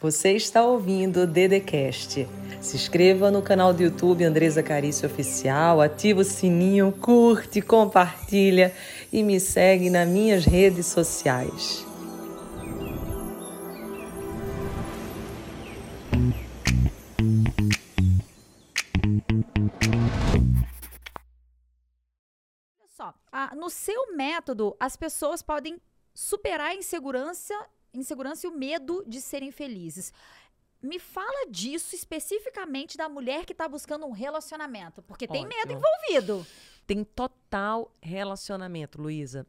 Você está ouvindo o Dedecast. Se inscreva no canal do YouTube Andresa Carício Oficial, ativa o sininho, curte, compartilha e me segue nas minhas redes sociais. Só, no seu método, as pessoas podem superar a insegurança, insegurança e o medo de serem felizes. Me fala disso especificamente da mulher que está buscando um relacionamento, porque tem medo envolvido. Tem total relacionamento, Luísa.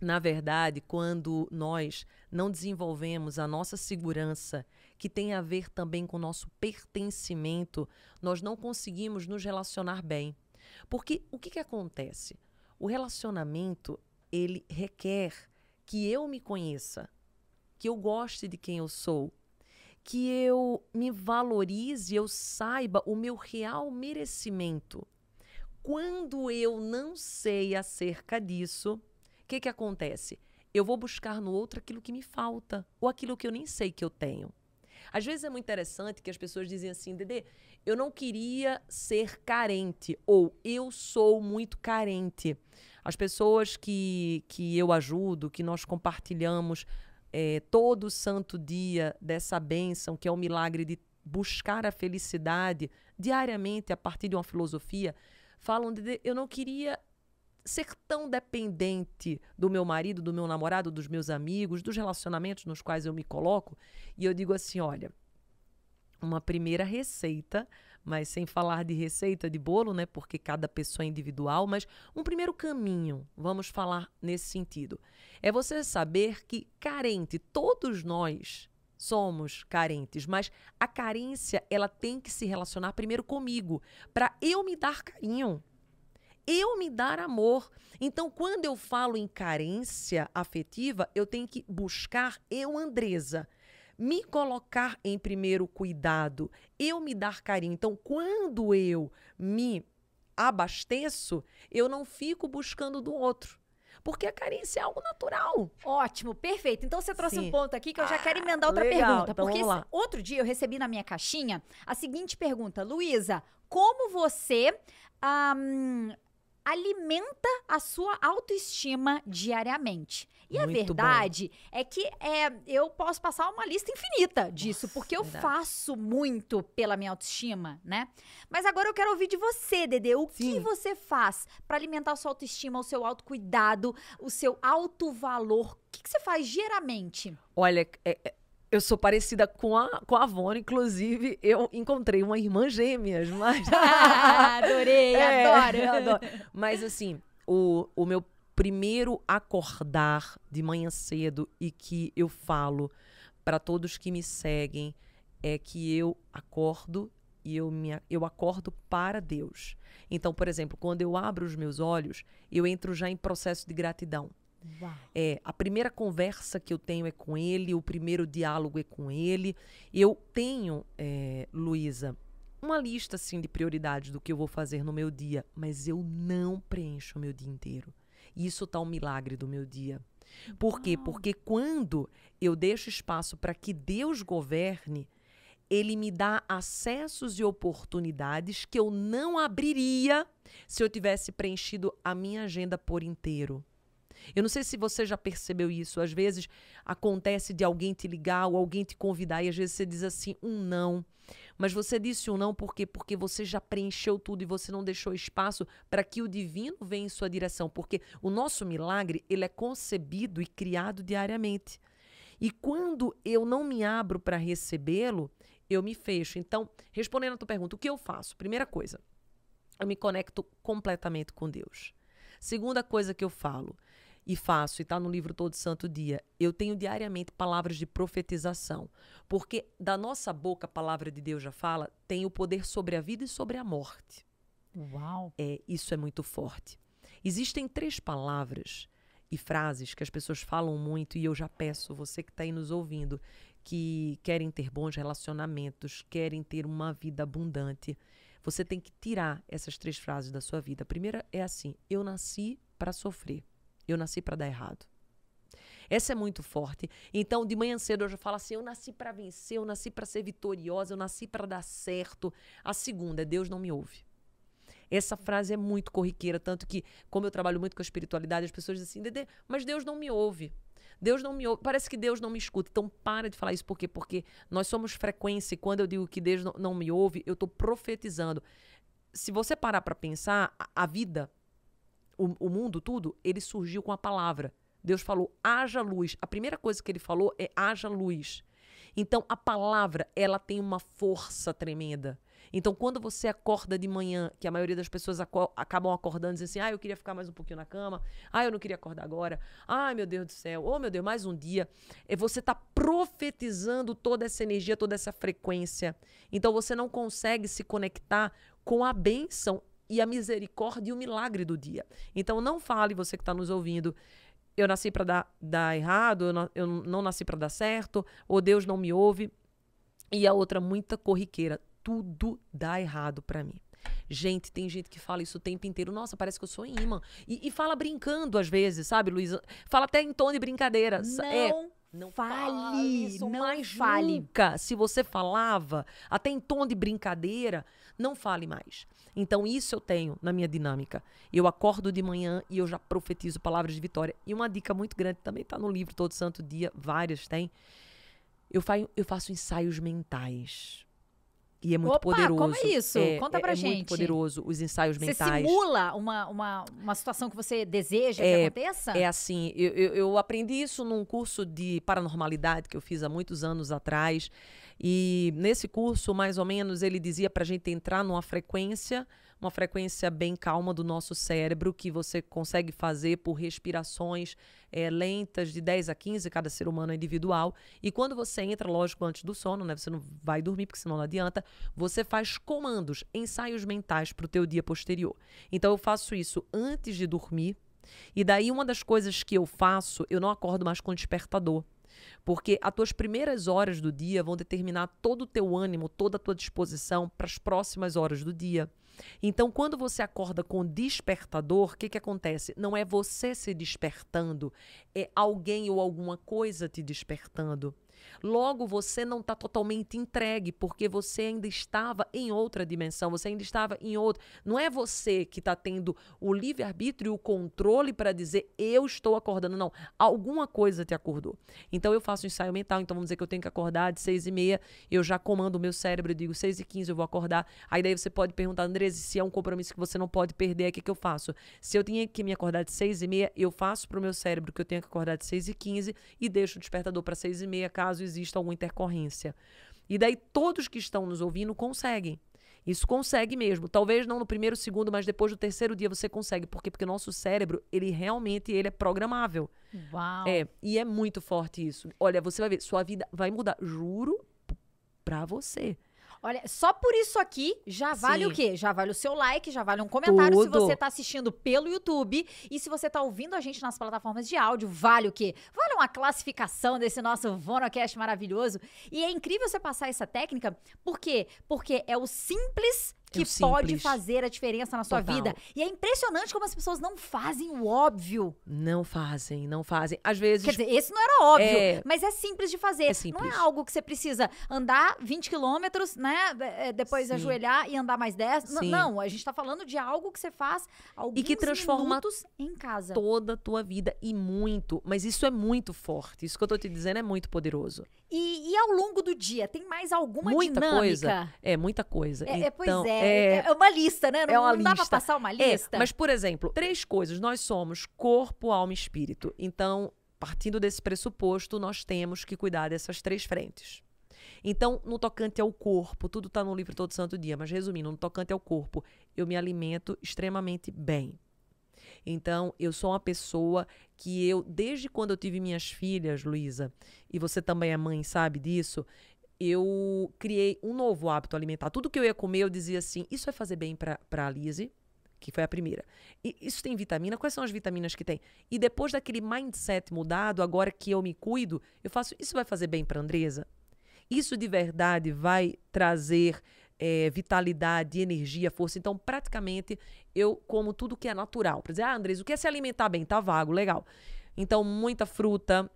Na verdade, quando nós não desenvolvemos a nossa segurança, que tem a ver também com o nosso pertencimento, nós não conseguimos nos relacionar bem. Porque o que, que acontece? O relacionamento, ele requer que eu me conheça, que eu goste de quem eu sou, que eu me valorize, eu saiba o meu real merecimento. Quando eu não sei acerca disso, o que, que acontece? Eu vou buscar no outro aquilo que me falta, ou aquilo que eu nem sei que eu tenho. Às vezes é muito interessante que as pessoas dizem assim, Dedê, eu não queria ser carente, ou eu sou muito carente. As pessoas que, que eu ajudo, que nós compartilhamos eh, todo santo dia dessa bênção, que é o milagre de buscar a felicidade diariamente a partir de uma filosofia, falam de eu não queria ser tão dependente do meu marido, do meu namorado, dos meus amigos, dos relacionamentos nos quais eu me coloco. E eu digo assim: olha, uma primeira receita, mas sem falar de receita de bolo, né? Porque cada pessoa é individual, mas um primeiro caminho, vamos falar nesse sentido, é você saber que carente, todos nós somos carentes, mas a carência ela tem que se relacionar primeiro comigo, para eu me dar carinho eu me dar amor. Então, quando eu falo em carência afetiva, eu tenho que buscar eu, Andresa, me colocar em primeiro cuidado, eu me dar carinho. Então, quando eu me abasteço, eu não fico buscando do outro. Porque a carência é algo natural. Ótimo, perfeito. Então você trouxe um Sim. ponto aqui que eu já quero emendar outra legal. pergunta. Então, porque esse- outro dia eu recebi na minha caixinha a seguinte pergunta: Luísa, como você ahm, alimenta a sua autoestima diariamente? E a Muito bom. verdade é que é, eu posso passar uma lista infinita disso, Nossa, porque eu verdade. faço muito pela minha autoestima, né? Mas agora eu quero ouvir de você, Dede. O que Sim. você faz para alimentar a sua autoestima, o seu autocuidado, o seu alto valor? O que, que você faz geralmente? Olha, é- é- eu sou parecida com a, com a Avon, inclusive eu encontrei uma irmã gêmeas, mas... Adorei, É. adoro, eu adoro. Mas assim, o, o meu primeiro acordar de manhã cedo e que eu falo para todos que me seguem é que eu acordo e eu, me, eu acordo para Deus. Então, por exemplo, quando eu abro os meus olhos, eu entro já em processo de gratidão. É, a primeira conversa que eu tenho é com ele, o primeiro diálogo é com ele. Eu tenho, é, Luísa, uma lista assim de prioridades do que eu vou fazer no meu dia, mas eu não preencho o meu dia inteiro. Isso tá um milagre do meu dia. Por quê? Porque quando eu deixo espaço para que Deus governe, ele me dá acessos e oportunidades que eu não abriria se eu tivesse preenchido a minha agenda por inteiro. Eu não sei se você já percebeu isso. Às vezes acontece de alguém te ligar ou alguém te convidar e às vezes você diz assim um não. Mas você disse um não por quê? Porque você já preencheu tudo e você não deixou espaço para que o divino venha em sua direção. Porque o nosso milagre, ele é concebido e criado diariamente. E quando eu não me abro para recebê-lo, eu me fecho. Então, respondendo a tua pergunta, o que eu faço? Primeira coisa, eu me conecto completamente com Deus. Segunda coisa que eu falo e faço, e está no livro Todo Santo Dia, eu tenho diariamente palavras de profetização. Porque da nossa boca, a palavra de Deus já fala, tem o poder sobre a vida e sobre a morte. Uau. É, isso é muito forte. Existem três palavras e frases que as pessoas falam muito, e eu já peço, você que está aí nos ouvindo, que querem ter bons relacionamentos, querem ter uma vida abundante, você tem que tirar essas três frases da sua vida. A primeira é assim: eu nasci para sofrer, eu nasci para dar errado. Essa é muito forte. Então, de manhã cedo eu já falo assim: eu nasci para vencer, eu nasci para ser vitoriosa, eu nasci para dar certo. A segunda é Deus não me ouve. Essa frase é muito corriqueira, tanto que, como eu trabalho muito com a espiritualidade, as pessoas dizem assim, mas Deus não me ouve. Deus não me ouve. Parece que Deus não me escuta. Então, para de falar isso. Por quê? Porque nós somos frequência e quando eu digo que Deus não, me ouve, eu estou profetizando. Se você parar para pensar, a vida, o, o mundo, tudo, ele surgiu com a palavra. Deus falou, haja luz. A primeira coisa que ele falou é haja luz. Então, a palavra, ela tem uma força tremenda. Então, quando você acorda de manhã, que a maioria das pessoas aco acabam acordando dizem assim: ah, eu queria ficar mais um pouquinho na cama, ah, eu não queria acordar agora, ai meu Deus do céu, oh meu Deus, mais um dia. É você está profetizando toda essa energia, toda essa frequência. Então, você não consegue se conectar com a bênção e a misericórdia e o milagre do dia. Então, não fale, você que está nos ouvindo, eu nasci para dar, dar errado, eu não, eu não nasci para dar certo, ou Deus não me ouve. E a outra, muita corriqueira tudo dá errado para mim. Gente, tem gente que fala isso o tempo inteiro. Nossa, parece que eu sou imã. E, e fala brincando às vezes, sabe, Luísa? Fala até em tom de brincadeira. Não. É, não fale, isso, não mais fale. Nunca, se você falava, até em tom de brincadeira, não fale mais. Então, isso eu tenho na minha dinâmica. Eu acordo de manhã e eu já profetizo palavras de vitória. E uma dica muito grande também está no livro Todo Santo Dia, várias tem. Eu, fa eu faço ensaios mentais. E é muito Opa, poderoso. Como é isso? É, Conta pra é, gente. É muito poderoso os ensaios você mentais. Você simula uma, uma, uma situação que você deseja é, que aconteça? É assim, eu, eu, eu, aprendi isso num curso de paranormalidade que eu fiz há muitos anos atrás. E nesse curso, mais ou menos, ele dizia pra gente entrar numa frequência uma frequência bem calma do nosso cérebro, que você consegue fazer por respirações é, lentas de 10 a 15, cada ser humano é individual. E quando você entra, lógico, antes do sono, né? Você não vai dormir, porque senão não adianta. Você faz comandos, ensaios mentais para o teu dia posterior. Então eu faço isso antes de dormir. E daí uma das coisas que eu faço, eu não acordo mais com despertador. Porque as tuas primeiras horas do dia vão determinar todo o teu ânimo, toda a tua disposição para as próximas horas do dia. Então, quando você acorda com despertador, o que, que acontece? Não é você se despertando, é alguém ou alguma coisa te despertando. Logo, você não está totalmente entregue, porque você ainda estava em outra dimensão, você ainda estava em outra. Não é você que está tendo o livre-arbítrio e o controle para dizer eu estou acordando, não. Alguma coisa te acordou. Então, eu faço um ensaio mental, então vamos dizer que eu tenho que acordar de seis e meia, eu já comando o meu cérebro, eu digo seis e quinze eu vou acordar. Aí daí você pode perguntar, Andresa, se é um compromisso que você não pode perder, o que, que eu faço? Se eu tinha que me acordar de seis e meia, eu faço para o meu cérebro que eu tenho que acordar de seis e quinze e deixo o despertador para seis e meia, caso exista alguma intercorrência. E daí todos que estão nos ouvindo conseguem. Isso consegue mesmo. Talvez não no primeiro segundo, mas depois do terceiro dia você consegue. Por quê? Porque o nosso cérebro, ele realmente ele é programável. Uau. É, e é muito forte isso. Olha, você vai ver, sua vida vai mudar, juro, pra você. Olha, só por isso aqui já vale Sim. o quê? Já vale o seu like, já vale um comentário Tudo. se você está assistindo pelo YouTube. E se você está ouvindo a gente nas plataformas de áudio, vale o quê? Vale uma classificação desse nosso Vonocast maravilhoso. E é incrível você passar essa técnica, por quê? Porque é o simples que pode fazer a diferença na sua Total. vida. E é impressionante como as pessoas não fazem o óbvio. Não fazem, não fazem. Às vezes. Quer dizer, esse não era óbvio, é... mas é simples de fazer. É simples. Não é algo que você precisa andar 20 quilômetros, né? É, depois Sim. ajoelhar e andar mais 10. Sim. Não, a gente tá falando de algo que você faz alguns e que transforma em casa. Toda a tua vida e muito. Mas isso é muito forte. Isso que eu tô te dizendo é muito poderoso. E, e ao longo do dia, tem mais alguma muita dinâmica? coisa. É, muita coisa. É, então, pois é, é, é uma lista, né? Não, é uma não dá pra passar uma é, lista. É, mas, por exemplo, três coisas. Nós somos corpo, alma e espírito. Então, partindo desse pressuposto, nós temos que cuidar dessas três frentes. Então, no tocante ao corpo, tudo está no livro todo santo dia, mas resumindo, no tocante ao corpo, eu me alimento extremamente bem. Então, eu sou uma pessoa que eu, desde quando eu tive minhas filhas, Luísa, e você também é mãe, sabe disso, eu criei um novo hábito alimentar. Tudo que eu ia comer, eu dizia assim: isso vai fazer bem para a Lise, que foi a primeira. E isso tem vitamina? Quais são as vitaminas que tem? E depois daquele mindset mudado, agora que eu me cuido, eu faço: isso vai fazer bem para Andresa? Isso de verdade vai trazer é, vitalidade, energia, força. Então, praticamente, eu como tudo que é natural. Para dizer, ah, Andres, o que é se alimentar bem? Tá vago, legal. Então, muita fruta,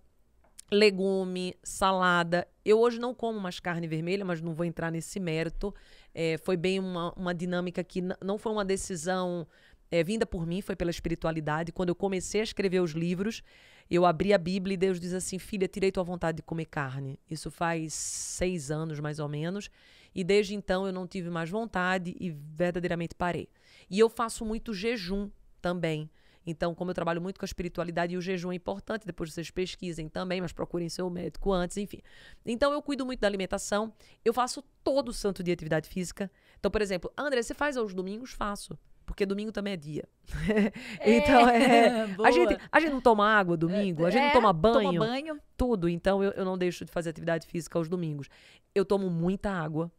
legume, salada. Eu hoje não como mais carne vermelha, mas não vou entrar nesse mérito. É, foi bem uma, uma dinâmica que não foi uma decisão é, vinda por mim, foi pela espiritualidade. Quando eu comecei a escrever os livros, eu abri a Bíblia e Deus diz assim: Filha, tirei tua vontade de comer carne. Isso faz seis anos, mais ou menos. E desde então eu não tive mais vontade e verdadeiramente parei. E eu faço muito jejum também. Então, como eu trabalho muito com a espiritualidade e o jejum é importante, depois vocês pesquisem também, mas procurem seu médico antes, enfim. Então, eu cuido muito da alimentação. Eu faço todo santo dia atividade física. Então, por exemplo, André, você faz aos domingos? Faço. Porque domingo também é dia. É, então, é. A gente, a gente não toma água domingo, a gente é, não toma banho. Toma banho. Tudo. Então, eu, eu não deixo de fazer atividade física aos domingos. Eu tomo muita água.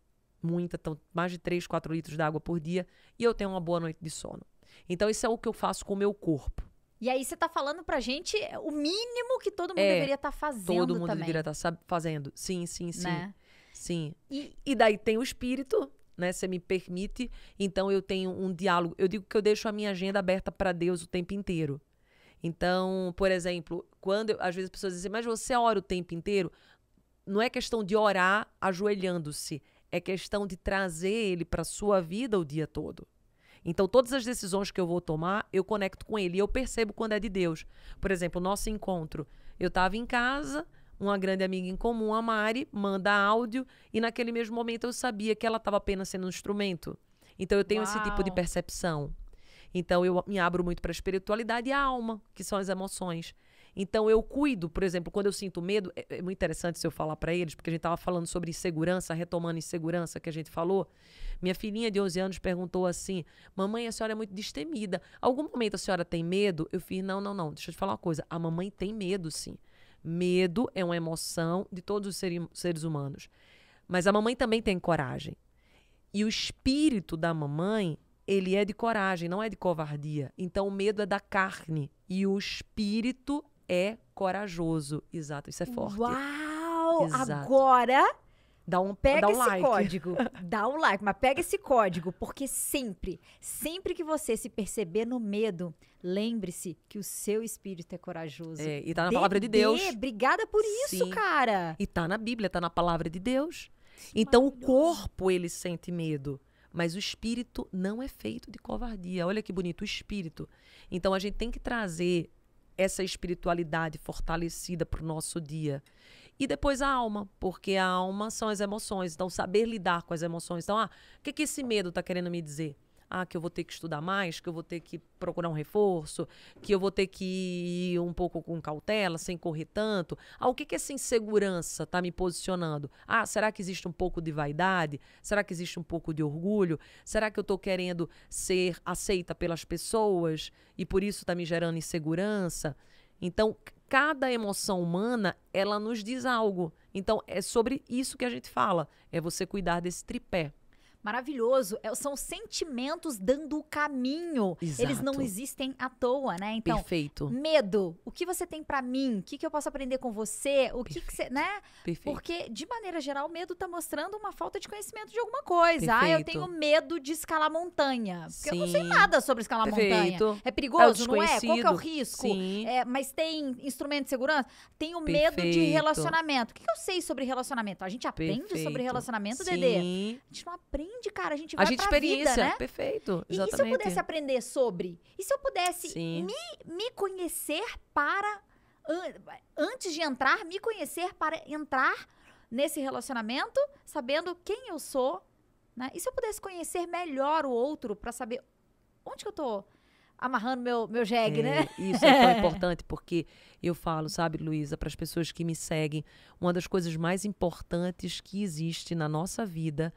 Muita, então, mais de 3, 4 litros de água por dia. E eu tenho uma boa noite de sono. Então, isso é o que eu faço com o meu corpo. E aí você tá falando pra gente o mínimo que todo mundo é, deveria estar tá fazendo Todo mundo também. deveria estar tá fazendo. Sim, sim, sim. Né? Sim. E, e daí tem o espírito, né? Você me permite. Então eu tenho um diálogo. Eu digo que eu deixo a minha agenda aberta para Deus o tempo inteiro. Então, por exemplo, quando eu, às vezes as pessoas dizem, mas você ora o tempo inteiro? Não é questão de orar ajoelhando-se, é questão de trazer ele para sua vida o dia todo. Então, todas as decisões que eu vou tomar, eu conecto com ele e eu percebo quando é de Deus. Por exemplo, nosso encontro. Eu estava em casa, uma grande amiga em comum, a Mari, manda áudio e naquele mesmo momento eu sabia que ela estava apenas sendo um instrumento. Então, eu tenho Uau. esse tipo de percepção. Então, eu me abro muito para a espiritualidade e a alma, que são as emoções. Então eu cuido, por exemplo, quando eu sinto medo, é, é muito interessante se eu falar para eles, porque a gente estava falando sobre insegurança, retomando insegurança que a gente falou. Minha filhinha de 11 anos perguntou assim: Mamãe, a senhora é muito destemida. Algum momento a senhora tem medo? Eu fiz: Não, não, não. Deixa eu te falar uma coisa. A mamãe tem medo, sim. Medo é uma emoção de todos os seres humanos. Mas a mamãe também tem coragem. E o espírito da mamãe, ele é de coragem, não é de covardia. Então o medo é da carne e o espírito é corajoso. Exato, isso é forte. Uau! Exato. Agora Dá um, pega dá um esse like. código, dá um like, mas pega esse código, porque sempre, sempre que você se perceber no medo, lembre-se que o seu espírito é corajoso. É, e tá na palavra de Deus. Obrigada por isso, Sim. cara. E tá na Bíblia, tá na palavra de Deus. Então o corpo ele sente medo, mas o espírito não é feito de covardia. Olha que bonito o espírito. Então a gente tem que trazer essa espiritualidade fortalecida para o nosso dia. E depois a alma, porque a alma são as emoções. Então, saber lidar com as emoções. Então, ah, o que, que esse medo está querendo me dizer? Ah, que eu vou ter que estudar mais, que eu vou ter que procurar um reforço, que eu vou ter que ir um pouco com cautela, sem correr tanto. Ah, o que, que essa insegurança está me posicionando? Ah, será que existe um pouco de vaidade? Será que existe um pouco de orgulho? Será que eu estou querendo ser aceita pelas pessoas e por isso está me gerando insegurança? Então, cada emoção humana, ela nos diz algo. Então, é sobre isso que a gente fala. É você cuidar desse tripé maravilhoso. É, são sentimentos dando o caminho. Exato. Eles não existem à toa, né? Então, Perfeito. medo. O que você tem para mim? O que, que eu posso aprender com você? O que, que você, né? Perfeito. Porque, de maneira geral, o medo tá mostrando uma falta de conhecimento de alguma coisa. Perfeito. Ah, eu tenho medo de escalar montanha. Porque Sim. eu não sei nada sobre escalar Perfeito. montanha. É perigoso, é não é? Qual que é o risco? É, mas tem instrumento de segurança? Tenho medo de relacionamento. O que, que eu sei sobre relacionamento? A gente aprende sobre relacionamento, Sim. Dedê? A gente não aprende aprende, cara. A gente vai A gente experiência, vida, né? perfeito. Exatamente. E, se eu pudesse aprender sobre? E se eu pudesse me, me conhecer para an, antes de entrar, me conhecer para entrar nesse relacionamento, sabendo quem eu sou, né? E se eu pudesse conhecer melhor o outro para saber onde que eu tô amarrando meu, meu jegue, é, né? Isso é tão importante porque eu falo, sabe, Luísa, para as pessoas que me seguem, uma das coisas mais importantes que existe na nossa vida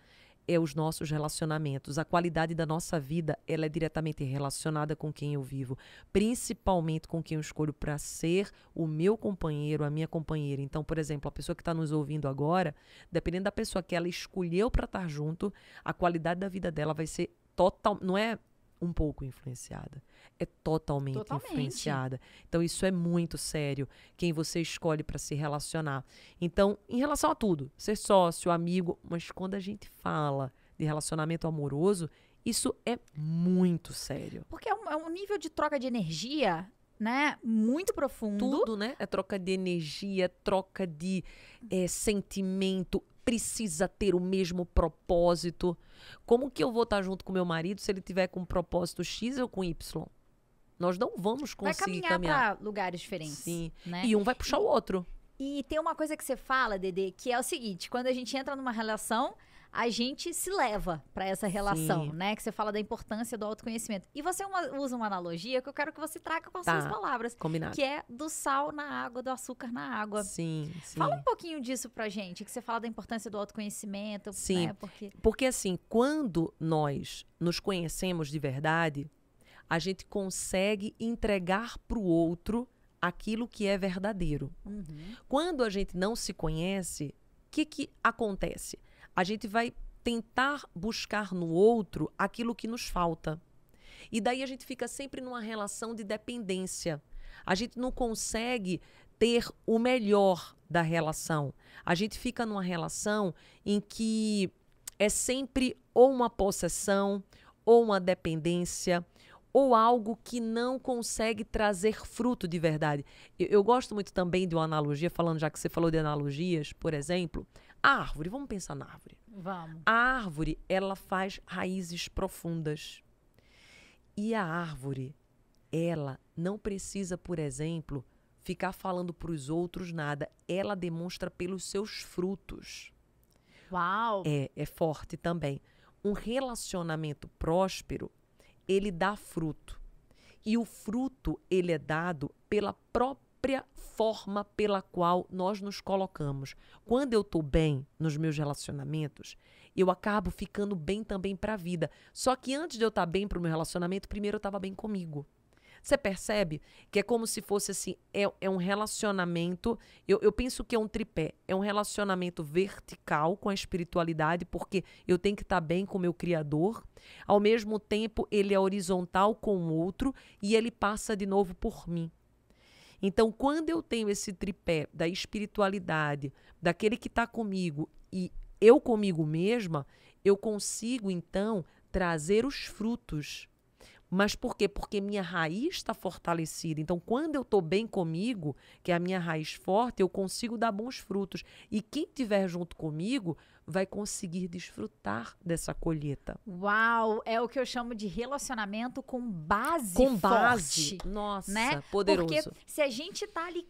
é os nossos relacionamentos. A qualidade da nossa vida, ela é diretamente relacionada com quem eu vivo, principalmente com quem eu escolho para ser o meu companheiro, a minha companheira. Então, por exemplo, a pessoa que está nos ouvindo agora, dependendo da pessoa que ela escolheu para estar junto, a qualidade da vida dela vai ser total, não é um pouco influenciada. É totalmente, totalmente, influenciada. Então, isso é muito sério. Quem você escolhe para se relacionar. Então, em relação a tudo, ser sócio, amigo, mas quando a gente fala de relacionamento amoroso, isso é muito sério. Porque é um, é um nível de troca de energia né, muito profundo. Tudo, né? É troca de energia, troca de é, sentimento, precisa ter o mesmo propósito. Como que eu vou estar junto com meu marido se ele tiver com um propósito X ou com Y? Nós não vamos Vai conseguir caminhar, caminhar. pra lugares diferentes. Sim. Né? E um vai puxar o outro. E tem uma coisa que você fala, Dede, que é o seguinte: quando a gente entra numa relação, a gente se leva pra essa relação, Sim. né? Que você fala da importância do autoconhecimento. E você uma- usa uma analogia que eu quero que você traga com as Tá. suas palavras, Combinado. que é do sal na água, do açúcar na água. Sim, sim. Fala um pouquinho disso pra gente, que você fala da importância do autoconhecimento, Sim. né? Porque Porque assim, quando nós nos conhecemos de verdade, a gente consegue entregar para o outro aquilo que é verdadeiro. Uhum. Quando a gente não se conhece, o que, que acontece? A gente vai tentar buscar no outro aquilo que nos falta. E daí a gente fica sempre numa relação de dependência. A gente não consegue ter o melhor da relação. A gente fica numa relação em que é sempre ou uma possessão, ou uma dependência, ou algo que não consegue trazer fruto de verdade. Eu, eu gosto muito também de uma analogia, falando já que você falou de analogias, por exemplo, a árvore. Vamos pensar na árvore. vamos. A árvore, ela faz raízes profundas. E a árvore, ela não precisa, por exemplo, ficar falando para os outros nada. Ela demonstra pelos seus frutos. Uau! É, é forte também. Um relacionamento próspero, ele dá fruto. E o fruto, ele é dado pela própria forma pela qual nós nos colocamos. Quando eu estou bem nos meus relacionamentos, eu acabo ficando bem também para a vida. Só que antes de eu estar bem para o meu relacionamento, primeiro eu estava bem comigo. Você percebe que é como se fosse assim: é, é um relacionamento. Eu, eu penso que é um tripé. É um relacionamento vertical com a espiritualidade, porque eu tenho que estar bem com o meu Criador. Ao mesmo tempo, ele é horizontal com o outro e ele passa de novo por mim. Então, quando eu tenho esse tripé da espiritualidade, daquele que está comigo e eu comigo mesma, eu consigo então trazer os frutos. Mas por quê? Porque minha raiz está fortalecida. Então, quando eu estou bem comigo, que é a minha raiz forte, eu consigo dar bons frutos. E quem estiver junto comigo vai conseguir desfrutar dessa colheita. Uau! É o que eu chamo de relacionamento com base Com base. forte, Nossa, né? poderoso. Porque se a gente tá ali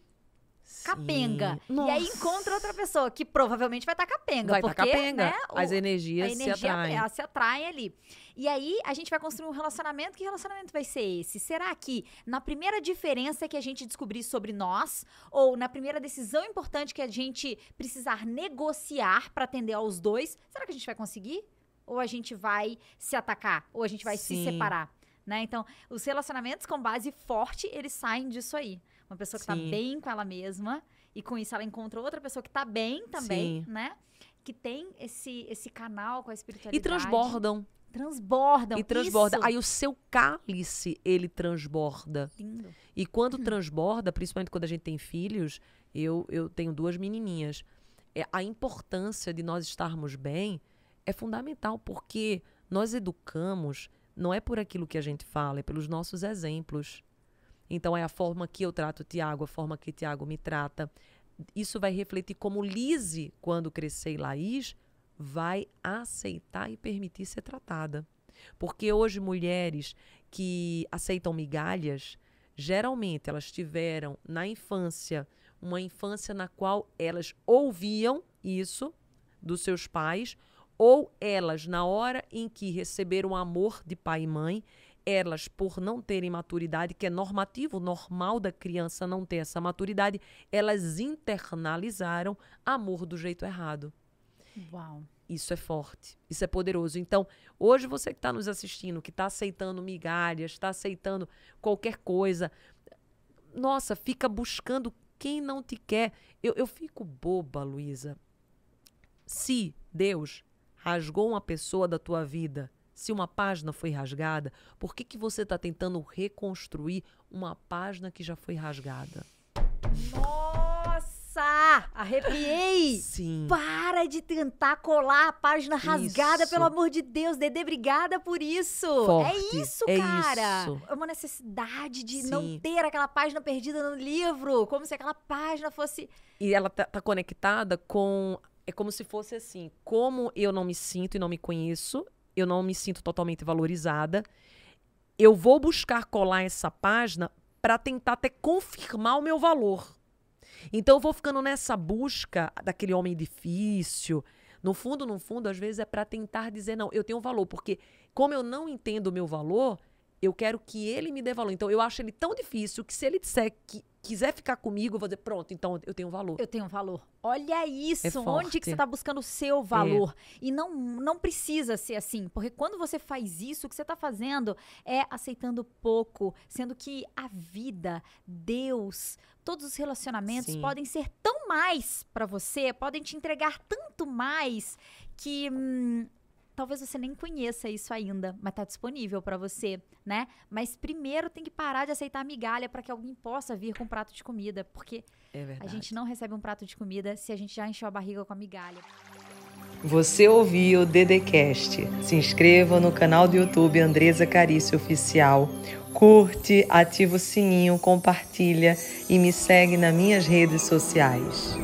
Capenga e aí Nossa. encontra outra pessoa que provavelmente vai estar capenga, Vai estar porque capenga. né, o- As a energias energia se atraem. ela se atrai ali. E aí a gente vai construir um relacionamento. Que relacionamento vai ser esse? Será que na primeira diferença que a gente descobrir sobre nós, ou na primeira decisão importante que a gente precisar negociar para atender aos dois, será que a gente vai conseguir? Ou a gente vai se atacar? Ou a gente vai se Sim. separar? Né? Então, os relacionamentos com base forte, eles saem disso aí. Uma pessoa que tá Sim. bem com ela mesma, e com isso ela encontra outra pessoa que tá bem também, Sim. né? Que tem esse, esse canal com a espiritualidade. E transbordam. Transbordam. e transborda. Isso. Aí o seu cálice, ele transborda. Lindo. E quando transborda, principalmente quando a gente tem filhos, eu, eu tenho duas menininhas. É, a importância de nós estarmos bem é fundamental, porque nós educamos, não é por aquilo que a gente fala, é pelos nossos exemplos. Então é a forma que eu trato o Tiago, a forma que o Tiago me trata. Isso vai refletir como Lise, quando crescer Laís, vai aceitar e permitir ser tratada. Porque hoje mulheres que aceitam migalhas, geralmente elas tiveram na infância uma infância na qual elas ouviam isso dos seus pais, ou elas, na hora em que receberam amor de pai e mãe, elas, por não terem maturidade, que é normativo, normal da criança não ter essa maturidade, elas internalizaram amor do jeito errado. Uau. Isso é forte, isso é poderoso. Então, hoje você que está nos assistindo, que está aceitando migalhas, está aceitando qualquer coisa, nossa, fica buscando quem não te quer. Eu, eu fico boba, Luísa. Se Deus rasgou uma pessoa da tua vida, se uma página foi rasgada, por que, que você está tentando reconstruir uma página que já foi rasgada? Nossa! arrepiei. Sim. Para de tentar colar a página rasgada, Isso. pelo amor de Deus. Dedê, obrigada por isso. Forte. É isso, É cara. isso. É uma necessidade de não Sim. ter aquela página perdida no livro. Como se aquela página fosse. E ela tá, tá conectada com. É como se fosse assim: como eu não me sinto e não me conheço, eu não me sinto totalmente valorizada, eu vou buscar colar essa página para tentar até confirmar o meu valor. Então eu vou ficando nessa busca daquele homem difícil. No fundo, no fundo, às vezes é para tentar dizer, não, eu tenho valor, porque como eu não entendo o meu valor, eu quero que ele me dê valor. Então eu acho ele tão difícil que se ele disser que quiser ficar comigo, eu vou dizer, pronto, então eu tenho valor. Eu tenho valor. Olha isso. É onde que você está buscando o seu valor? E não, não precisa ser assim. Porque quando você faz isso, o que você está fazendo é aceitando pouco. Sendo que a vida, Deus, todos os relacionamentos Sim. podem ser tão mais para você, podem te entregar tanto mais que. hum, Talvez você nem conheça isso ainda, mas tá disponível para você, né? Mas primeiro tem que parar de aceitar migalha para que alguém possa vir com um prato de comida, porque É a gente não recebe um prato de comida se a gente já encheu a barriga com a migalha. Você ouviu o Dedecast. Se inscreva no canal do YouTube Andresa Carício Oficial. Curte, ativa o sininho, compartilha e me segue nas minhas redes sociais.